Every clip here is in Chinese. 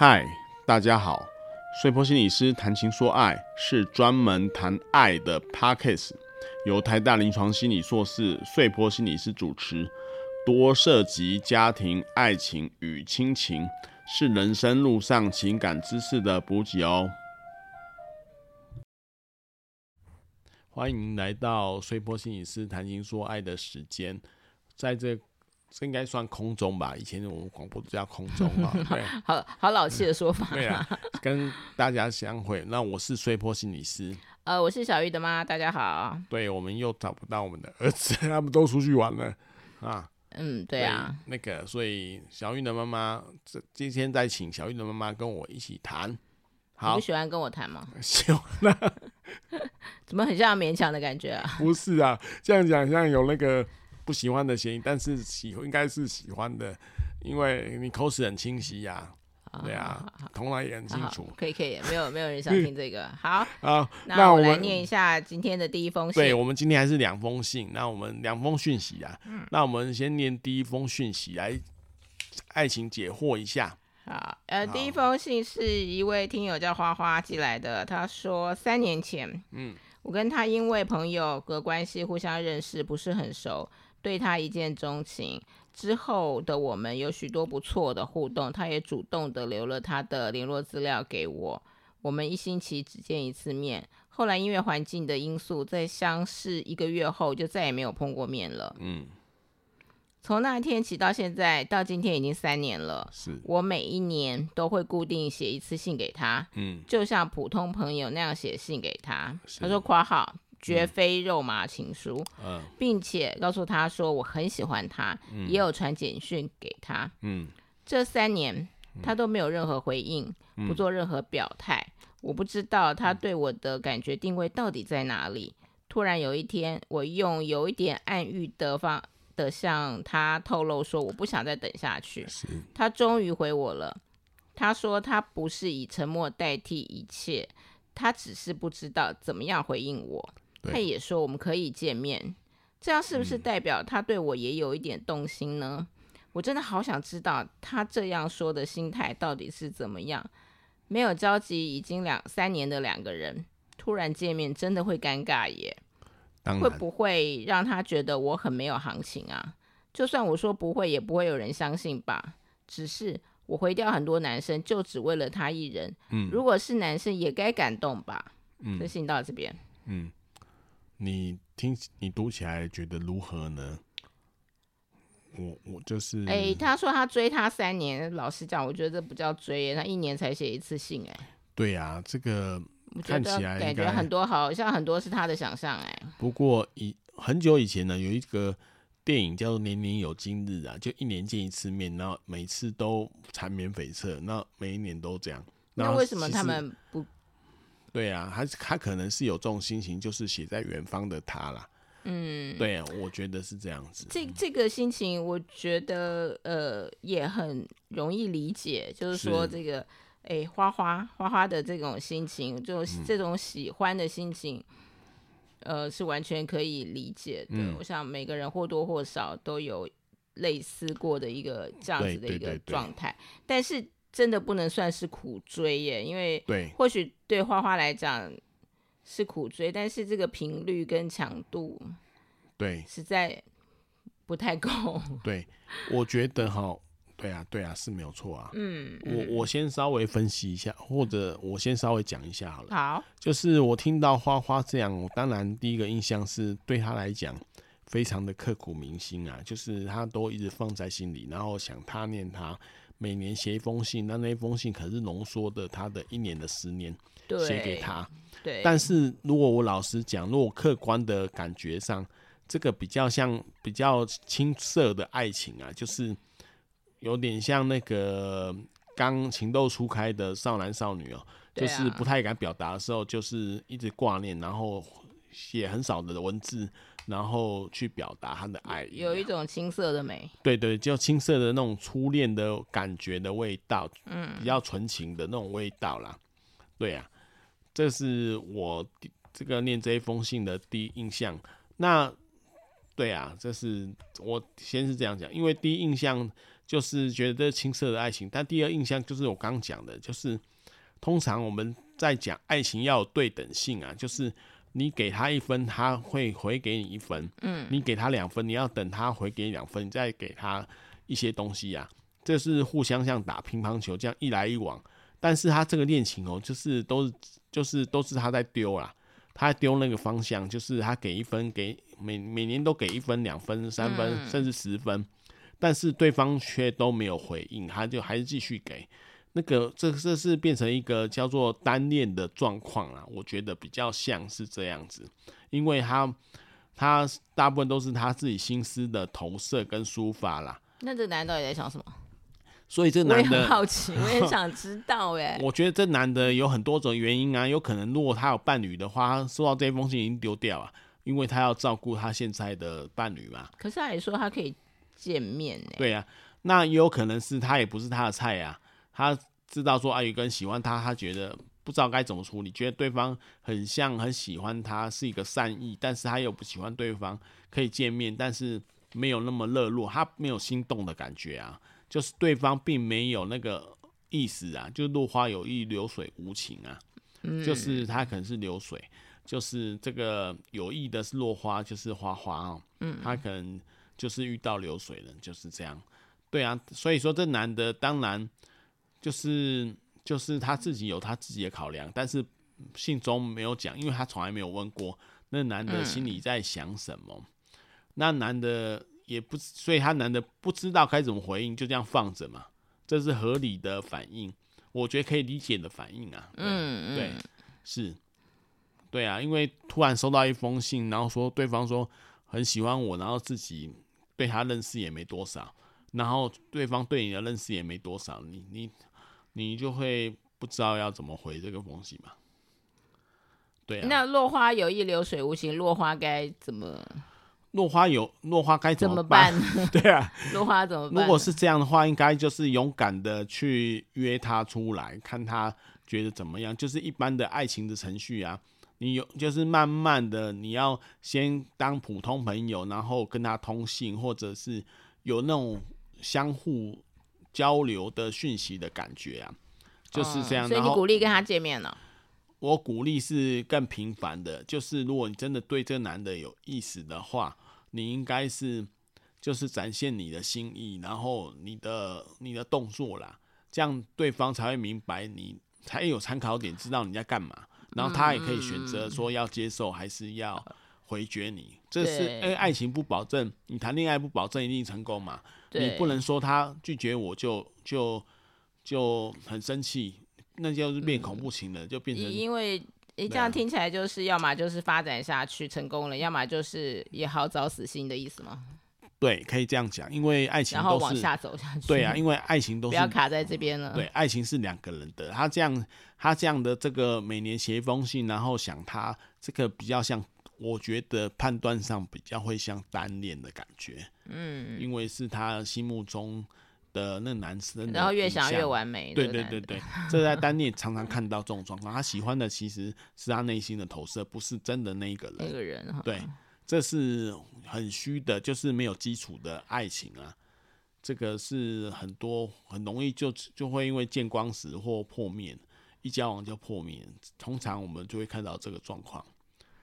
嗨，大家好！碎波心理师谈情说爱是专门谈爱的 Podcast，由台大临床心理硕士碎波心理师主持，多涉及家庭、爱情与亲情，是人生路上情感知识的补给哦。欢迎来到碎波心理师谈情说爱的时间，在这。这应该算空中吧？以前我们广播都叫空中啊。对，好好老气的说法。对啊，跟大家相会。那我是碎坡心理师。呃，我是小玉的妈，大家好。对，我们又找不到我们的儿子，他们都出去玩了啊。嗯，对啊。那个，所以小玉的妈妈，这今天再请小玉的妈妈跟我一起谈。好，你不喜欢跟我谈吗？喜欢。怎么很像勉强的感觉啊？不是啊，这样讲像有那个。不喜欢的嫌疑，但是喜应该是喜欢的，因为你口齿很清晰呀、啊，对啊，同来也很清楚。可以可以，没有没有人想听这个。好，好，那我们念一下今天的第一封信。对，我们今天还是两封信，那我们两封讯息啊、嗯，那我们先念第一封讯息来爱情解惑一下。好，呃，第一封信是一位听友叫花花寄来的，他说三年前，嗯，我跟他因为朋友的关系互相认识，不是很熟。对他一见钟情之后的我们有许多不错的互动，他也主动的留了他的联络资料给我。我们一星期只见一次面，后来因为环境的因素，在相识一个月后就再也没有碰过面了。嗯，从那天起到现在，到今天已经三年了。是我每一年都会固定写一次信给他，嗯，就像普通朋友那样写信给他。他说括号。绝非肉麻情书，嗯，并且告诉他说我很喜欢他，嗯、也有传简讯给他。嗯，这三年他都没有任何回应，嗯、不做任何表态。我不知道他对我的感觉定位到底在哪里。突然有一天，我用有一点暗喻的方的向他透露说我不想再等下去。他终于回我了，他说他不是以沉默代替一切，他只是不知道怎么样回应我。他也说我们可以见面，这样是不是代表他对我也有一点动心呢？嗯、我真的好想知道他这样说的心态到底是怎么样。没有交集已经两三年的两个人，突然见面真的会尴尬耶？会不会让他觉得我很没有行情啊？就算我说不会，也不会有人相信吧？只是我回掉很多男生，就只为了他一人。嗯，如果是男生，也该感动吧？嗯，这信到这边，嗯。你听，你读起来觉得如何呢？我我就是，哎、欸，他说他追他三年，老实讲，我觉得这不叫追，他一年才写一次信，哎，对呀、啊，这个看起来感觉很多好像很多是他的想象，哎。不过以很久以前呢，有一个电影叫做《年年有今日》啊，就一年见一次面，然后每次都缠绵悱恻，那每一年都这样。那为什么他们不？对啊，他他可能是有这种心情，就是写在远方的他啦。嗯，对啊，我觉得是这样子。这这个心情，我觉得呃也很容易理解，就是说这个哎花花花花的这种心情，就这种喜欢的心情，嗯、呃是完全可以理解的、嗯。我想每个人或多或少都有类似过的一个这样子的一个状态，但是。真的不能算是苦追耶，因为对或许对花花来讲是苦追，但是这个频率跟强度，对，实在不太够。对，我觉得哈，对啊，对啊，是没有错啊。嗯，我我先稍微分析一下，或者我先稍微讲一下好了。好，就是我听到花花这样，我当然第一个印象是对他来讲非常的刻骨铭心啊，就是他都一直放在心里，然后想他念他。每年写一封信，那那封信可是浓缩的他的一年的十年，写给他。对。但是如果我老实讲，如果客观的感觉上，这个比较像比较青涩的爱情啊，就是有点像那个刚情窦初开的少男少女哦、喔，就是不太敢表达的时候，就是一直挂念，然后写很少的文字。然后去表达他的爱，有一种青涩的美，对对，就青涩的那种初恋的感觉的味道，嗯，比较纯情的那种味道啦。对啊，这是我这个念这一封信的第一印象。那对啊，这是我先是这样讲，因为第一印象就是觉得青涩的爱情。但第二印象就是我刚刚讲的，就是通常我们在讲爱情要有对等性啊，就是你给他一分，他会回给你一分，嗯，你给他两分，你要等他回给你两分，你再给他一些东西啊，这是互相像打乒乓球这样一来一往。但是他这个恋情哦，就是都是就是都是他在丢啦，他丢那个方向，就是他给一分，给每每年都给一分、两分、三分，嗯、甚至十分，但是对方却都没有回应，他就还是继续给。那个这这是变成一个叫做单恋的状况啦，我觉得比较像是这样子，因为他他大部分都是他自己心思的投射跟抒发啦。那这男的到底在想什么？所以这男的，我也很好奇，我也想知道哎。我觉得这男的有很多种原因啊，有可能如果他有伴侣的话，他收到这封信已经丢掉啊，因为他要照顾他现在的伴侣嘛。可是他也说他可以见面呢。对啊，那也有可能是他也不是他的菜啊。他知道说啊，有个人喜欢他，他觉得不知道该怎么处理，觉得对方很像很喜欢他，是一个善意，但是他又不喜欢对方，可以见面，但是没有那么热络，他没有心动的感觉啊。就是对方并没有那个意思啊，就落花有意，流水无情啊。嗯，就是他可能是流水，就是这个有意的是落花，就是花花哦。嗯，他可能就是遇到流水了，就是这样。对啊，所以说这男的当然就是就是他自己有他自己的考量，但是信中没有讲，因为他从来没有问过那男的心里在想什么。嗯，那男的。也不，所以他男的不知道该怎么回应，就这样放着嘛，这是合理的反应，我觉得可以理解的反应啊。嗯，对，是，对啊，因为突然收到一封信，然后说对方说很喜欢我，然后自己对他认识也没多少，然后对方对你的认识也没多少，你你你就会不知道要怎么回这个东西嘛。对啊，那落花有意，流水无情，落花该怎么？落花有落花该怎么办？对啊，落花怎么办？如果是这样的话，应该就是勇敢的去约他出来，看他觉得怎么样。就是一般的爱情的程序啊，你有就是慢慢的，你要先当普通朋友，然后跟他通信，或者是有那种相互交流的讯息的感觉啊，就是这样。嗯，所以你鼓励跟他见面了？我鼓励是更频繁的，就是如果你真的对这个男的有意思的话，你应该是就是展现你的心意，然后你的你的动作啦，这样对方才会明白你，才有参考点，知道你在干嘛，然后他也可以选择说要接受还是要回绝你。这是因为爱情不保证，你谈恋爱不保证一定成功嘛，你不能说他拒绝我就就就很生气。那就是变恐怖情了，嗯、就变成因为你，这样听起来就是要么就是发展下去成功了，要么就是也好找死心的意思吗？对，可以这样讲，因为爱情都是然后往下走下去。对啊，因为爱情 都是不要卡在这边了。对，爱情是两个人的，他这样他这样的这个每年写一封信，然后想他这个比较像，我觉得判断上比较会像单恋的感觉。嗯，因为是他心目中。的那男生，然后越想越完美。对对对对，这在单恋常常看到这种状况。他喜欢的其实是他内心的投射，不是真的那一个人。那个人，对，这是很虚的，就是没有基础的爱情啊。这个是很多很容易就就会因为见光死或破灭，一交往就破灭。通常我们就会看到这个状况，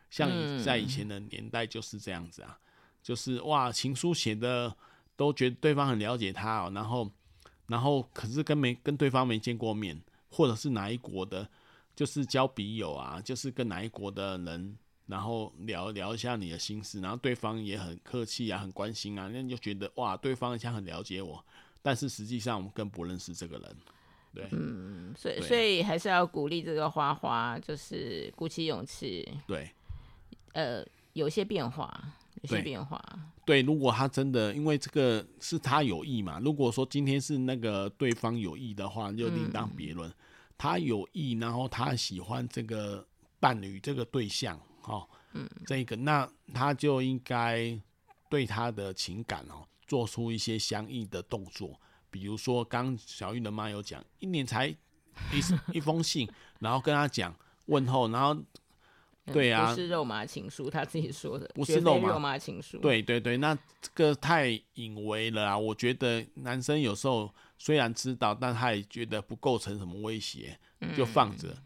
像在以前的年代就是这样子啊，就是哇，情书写的。都觉得对方很了解他哦，然后，然后可是跟没跟对方没见过面，或者是哪一国的，就是交笔友啊，就是跟哪一国的人，然后聊聊一下你的心事，然后对方也很客气啊，很关心啊，那你就觉得哇，对方好像很了解我，但是实际上我们更不认识这个人，对，嗯，所以所以还是要鼓励这个花花，就是鼓起勇气，对，呃，有些变化。有些变化对，对，如果他真的因为这个是他有意嘛，如果说今天是那个对方有意的话，就另当别论。嗯、他有意，然后他喜欢这个伴侣这个对象，哦，嗯，这个那他就应该对他的情感哦做出一些相应的动作，比如说刚小玉的妈有讲，一年才一一封信，然后跟他讲问候，然后。对啊，不是肉麻情书，他自己说的，不是肉麻，肉麻情书。对对对，那这个太隐微了啊！我觉得男生有时候虽然知道，但他也觉得不构成什么威胁，就放着。嗯、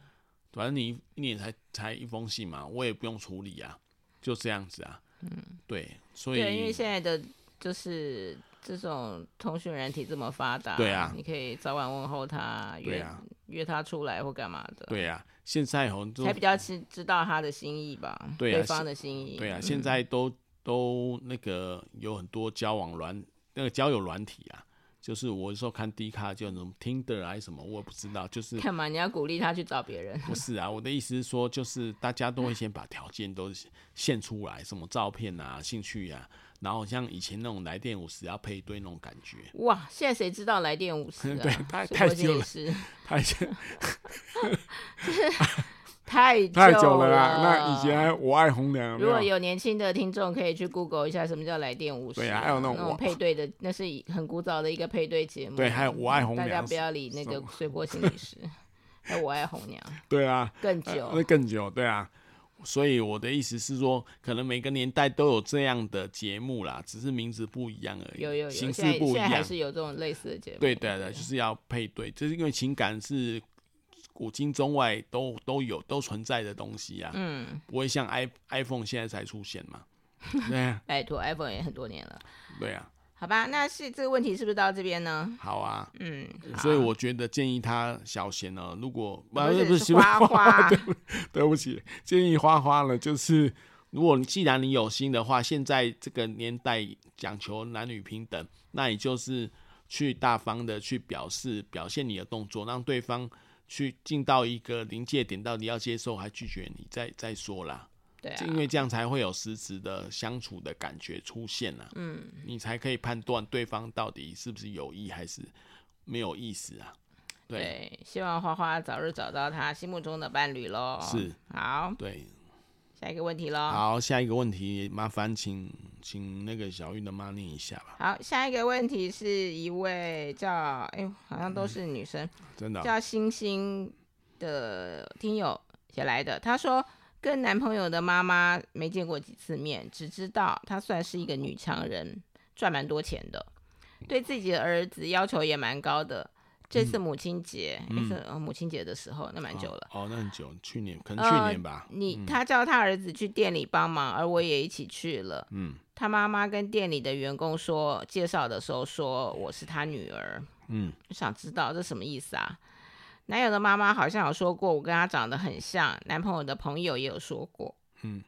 反正你一年才才一封信嘛，我也不用处理啊，就这样子啊。嗯，对，所以对，因为现在的就是这种通讯软体这么发达，对啊，你可以早晚问候他，对、啊、约他出来或干嘛的。对啊。现在哦，才比较知知道他的心意吧，对，啊、对方的心意。对啊，现在都、嗯、都那个有很多交往软那个交友软体啊，就是我有时候看 D 卡就那种 Tinder 还是什么，我也不知道，就是干嘛？你要鼓励他去找别人？不是啊，我的意思是说，就是大家都会先把条件都献出来，什么照片啊、兴趣啊。然后像以前那种来电五十要配对那种感觉，哇！现在谁知道来电五十、啊？对，太太久了，太久，太太久了啦。那以前我爱红娘，如果有年轻的听众可以去 Google 一下什么叫来电五十。对啊，还有那种，那种配对的，那是很古早的一个配对节目。对，还有我爱红娘，大家不要理那个水波心理师。还有我爱红娘。对啊，更久，那、呃、更久，对啊。所以我的意思是说，可能每个年代都有这样的节目啦，只是名字不一样而已，有有有，形式不一样。现在还是有这种类似的节目。对对对，就是要配对，就是因为情感是古今中外都都有都存在的东西啊。嗯，不会像 i iPhone 现在才出现嘛。对啊，拜托，iPhone 也很多年了。对啊。好吧，那是这个问题是不是到这边呢？好啊，嗯，所以我觉得建议他小贤呢，如果不是不是花花，对不对不起，建议花花了，就是如果既然你有心的话，现在这个年代讲求男女平等，那你就是去大方的去表示表现你的动作，让对方去进到一个临界点，到底要接受还拒绝你，再再说啦。对啊，因为这样才会有实质的相处的感觉出现啊，嗯，你才可以判断对方到底是不是有意还是没有意思啊。对，对，希望花花早日找到他心目中的伴侣喽。是，好，对，下一个问题喽。好，下一个问题，麻烦请请那个小玉的妈念一下吧。好，下一个问题是一位叫哎呦，好像都是女生，嗯、真的、哦、叫星星的听友写来的，他说。跟男朋友的妈妈没见过几次面，只知道她算是一个女强人，赚蛮多钱的，对自己的儿子要求也蛮高的。这次母亲节，嗯、是母亲节的时候，那蛮久了。哦，哦，那很久，去年可能去年吧。呃、你他叫他儿子去店里帮忙，而我也一起去了。嗯，他妈妈跟店里的员工说，介绍的时候说我是他女儿。嗯，我想知道这什么意思啊？男友的妈妈好像有说过，我跟他长得很像。男朋友的朋友也有说过。嗯，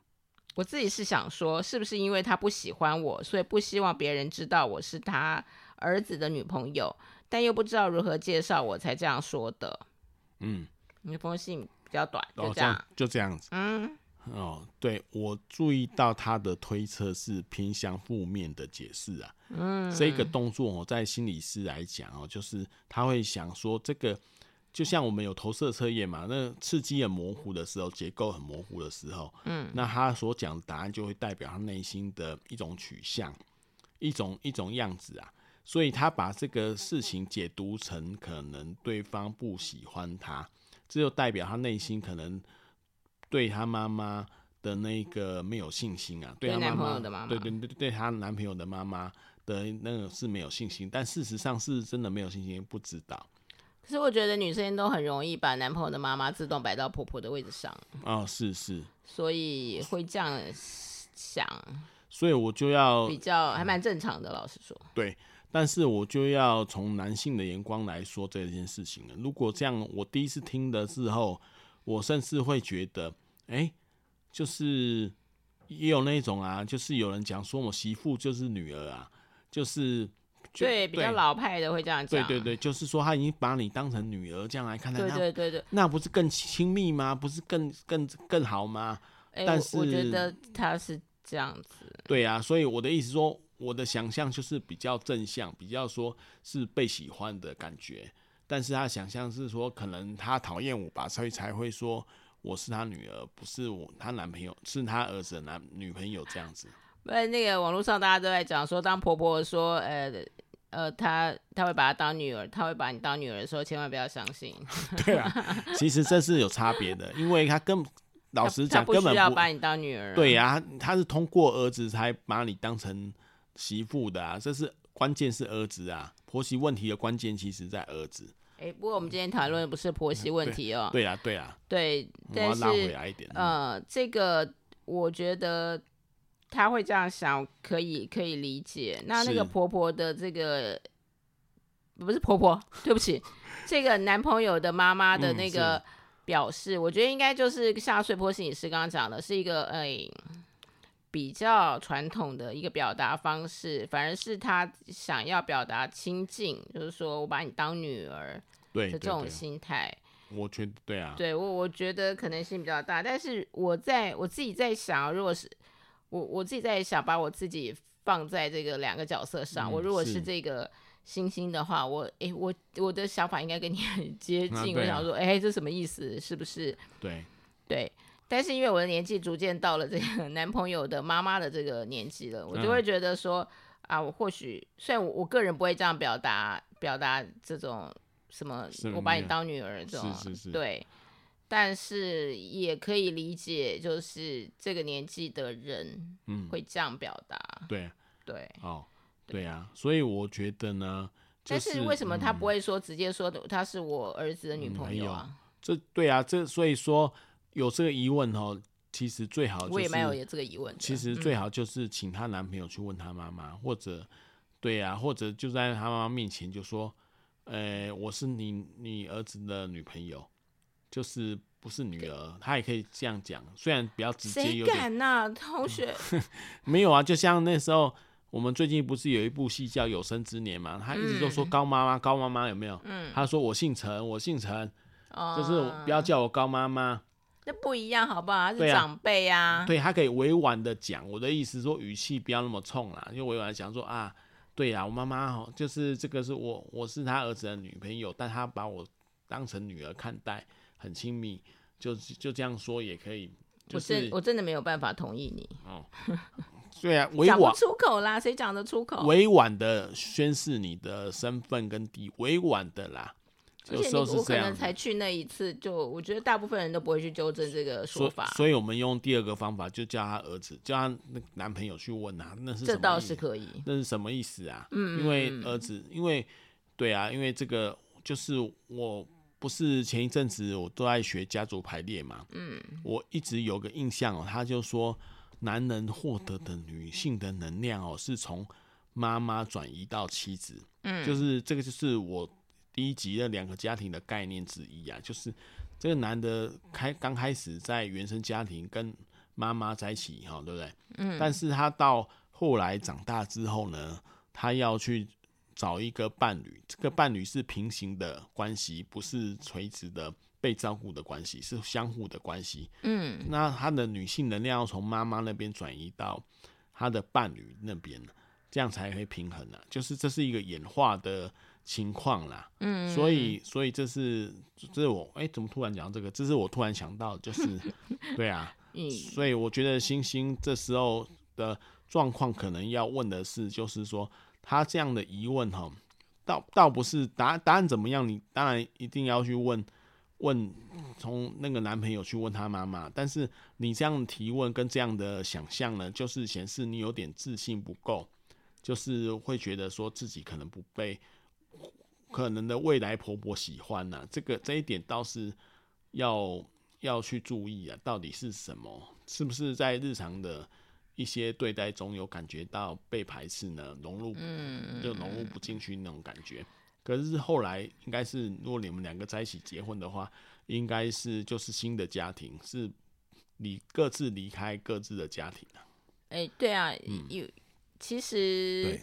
我自己是想说，是不是因为他不喜欢我，所以不希望别人知道我是他儿子的女朋友，但又不知道如何介绍，我才这样说的。嗯，那封信比较短，就这样，就这样子。嗯，哦，对，我注意到他的推测是偏向负面的解释啊。嗯，这个动作哦，在心理师来讲哦，就是他会想说这个。就像我们有投射测验嘛，那刺激很模糊的时候，结构很模糊的时候，嗯，那他所讲的答案就会代表他内心的一种取向，一种一种样子啊。所以他把这个事情解读成可能对方不喜欢他，这就代表他内心可能对他妈妈的那个没有信心啊，对他妈妈，对对对，对他男朋友的妈妈的那个是没有信心，但事实上是真的没有信心，不知道。可是我觉得女生都很容易把男朋友的妈妈自动摆到婆婆的位置上。哦，是是，所以会这样想。所以我就要比较还蛮正常的，老实说。对，但是我就要从男性的眼光来说这件事情了。如果这样，我第一次听的时候，我甚至会觉得，哎、欸，就是也有那种啊，就是有人讲说我媳妇就是女儿啊，就是。对，比较老派的会这样讲。对对对，就是说他已经把你当成女儿这样来看待。对对对对，那不是更亲密吗？不是更更更好吗？欸、但是我，我觉得他是这样子。对啊，所以我的意思说，我的想象就是比较正向，比较说是被喜欢的感觉。但是他想象是说，可能他讨厌我吧，所以才会说我是他女儿，不是我他男朋友，是他儿子的男女朋友这样子。不然那个网络上大家都在讲说，当婆婆说呃。呃，她她会把她当女儿，她会把你当女儿的时候，千万不要相信。对啊，其实这是有差别的，因为她根老实讲，根本不需要把你当女儿。对呀、啊，她是通过儿子才把你当成媳妇的啊，这是关键是儿子啊，婆媳问题的关键其实在儿子。哎、欸，不过我们今天讨论的不是婆媳问题哦。对啊，对啊。对，但是我要拉回来一点。呃，这个我觉得他会这样想，可以可以理解。那那个婆婆的这个不是婆婆，对不起，这个男朋友的妈妈的那个表示，嗯、我觉得应该就是像碎波心理师刚刚讲的，是一个哎。欸比较传统的一个表达方式，反而是他想要表达亲近，就是说我把你当女儿的这种心态。我觉得对啊，对我我觉得可能性比较大。但是我在我自己在想，如果是我我自己在想，把我自己放在这个两个角色上，嗯、我如果是这个星星的话，我诶我我的想法应该跟你很接近。啊啊、我想说，哎，这什么意思？是不是？对对。但是因为我的年纪逐渐到了这个男朋友的妈妈的这个年纪了，我就会觉得说、嗯、啊，我或许虽然我我个人不会这样表达表达这种什么，我把你当女儿这种，是是是对，但是也可以理解，就是这个年纪的人嗯会这样表达、嗯，对对哦，对啊，所以我觉得呢，就是、但是为什么他不会说直接说他是我儿子的女朋友啊？嗯、这对啊，这所以说。有这个疑问哦，其实最好就是，我也没有这个疑问。其实最好就是请她男朋友去问她妈妈，嗯、或者，对呀、啊，或者就在她妈妈面前就说，呃，我是你你儿子的女朋友，就是不是女儿，她也可以这样讲，虽然比较直接。谁敢呐、啊，同学？没有啊，就像那时候我们最近不是有一部戏叫《有生之年》嘛，他一直都说高妈妈，高妈妈有没有？嗯，他说我姓陈，我姓陈，嗯、就是不要叫我高妈妈。那不一样，好不好？他是长辈呀、啊。对，他可以委婉的讲。我的意思说，语气不要那么冲啦，就委婉的讲说啊，对呀、啊，我妈妈就是这个是我，我是他儿子的女朋友，但他把我当成女儿看待，很亲密，就就这样说也可以。就是、我真我真的没有办法同意你。哦，对啊，委婉讲不出口啦，谁讲得出口？委婉的宣示你的身份跟地，委婉的啦。而且你我可能才去那一次，就我觉得大部分人都不会去纠正这个说法。所以，所以我们用第二个方法，就叫他儿子，叫他那男朋友去问啊，那是？这倒是可以。那是什么意思啊？嗯，因为儿子，因为对啊，因为这个就是我不是前一阵子我都在学家族排列嘛，嗯，我一直有个印象哦，他就说男人获得的女性的能量哦，是从妈妈转移到妻子，嗯，就是这个就是我。第一集的两个家庭的概念之一啊，就是这个男的开刚开始在原生家庭跟妈妈在一起哈，对不对？嗯。但是他到后来长大之后呢，他要去找一个伴侣，这个伴侣是平行的关系，不是垂直的被照顾的关系，是相互的关系。嗯。那他的女性能量要从妈妈那边转移到他的伴侣那边，这样才会平衡呢、啊。就是这是一个演化的。情况啦，嗯，所以所以这是这是我哎、欸，怎么突然讲这个？这是我突然想到，就是 对啊，嗯，所以我觉得星星这时候的状况可能要问的是，就是说他这样的疑问哈，倒倒不是答答案怎么样，你当然一定要去问问，从那个男朋友去问他妈妈，但是你这样提问跟这样的想象呢，就是显示你有点自信不够，就是会觉得说自己可能不被。可能的未来婆婆喜欢呢、啊，这个这一点倒是要要去注意啊，到底是什么？是不是在日常的一些对待中有感觉到被排斥呢？融入就融入不进去那种感觉。可是后来应该是，如果你们两个在一起结婚的话，应该是就是新的家庭，是离各自离开各自的家庭了。哎、欸，对啊，有、嗯、其实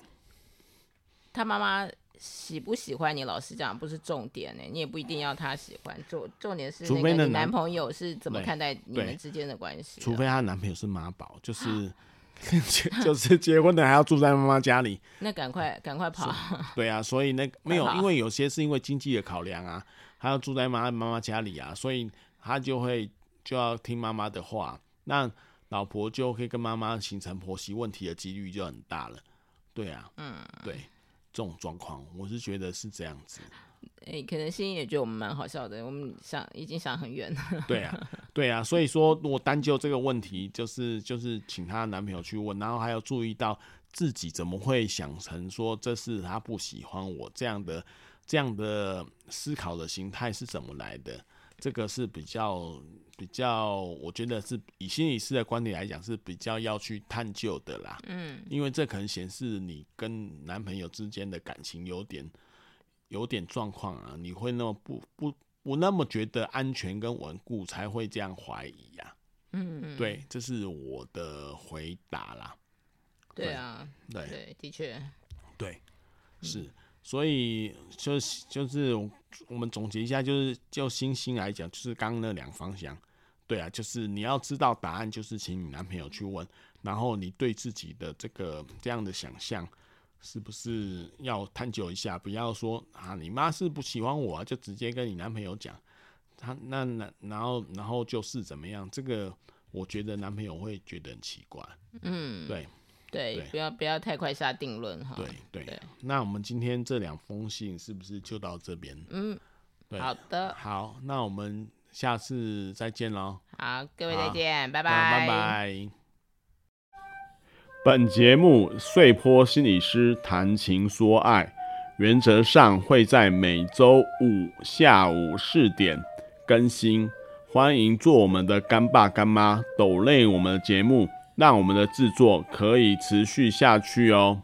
他妈妈。喜不喜欢你？老实讲，不是重点呢。你也不一定要他喜欢。重重点是那个你男朋友是怎么看待你们之间的关系、啊？除非她男朋友是妈宝，就是 就是结婚的还要住在妈妈家里。那赶快赶快跑！对啊，所以那个、没有，因为有些是因为经济的考量啊，还要住在妈妈妈家里啊，所以他就会就要听妈妈的话。那老婆就可以跟妈妈形成婆媳问题的几率就很大了。对啊，嗯，对。这种状况，我是觉得是这样子。哎、欸，可能心也觉得我们蛮好笑的，我们想已经想很远了。对啊，对 对啊，所以说我单就这个问题，就是就是请她男朋友去问，然后还要注意到自己怎么会想成说这是他不喜欢我这样的这样的思考的心态是怎么来的？这个是比较比较，我觉得是以心理师的观点来讲是比较要去探究的啦。嗯，因为这可能显示你跟男朋友之间的感情有点有点状况啊，你会那么不不不那么觉得安全跟稳固，才会这样怀疑呀。嗯，对，这是我的回答啦。对啊，对对，的确，对，是。所以就是就是我们总结一下，就是就星星来讲，就是刚刚那两方向，对啊，就是你要知道答案，就是请你男朋友去问，然后你对自己的这个这样的想象，是不是要探究一下？不要说啊，你妈是不喜欢我啊，就直接跟你男朋友讲，他那那然后然后就是怎么样？这个我觉得男朋友会觉得很奇怪，嗯，对。对，对，不要不要太快下定论哈。对对，对。那我们今天这两封信是不是就到这边？嗯，对，好的。好，那我们下次再见喽。好，各位再见，拜拜。拜拜。本节目碎坡心理师谈情说爱，原则上会在每周五下午四点更新，欢迎做我们的干爸干妈，抖累我们的节目。让我们的制作可以持续下去哦。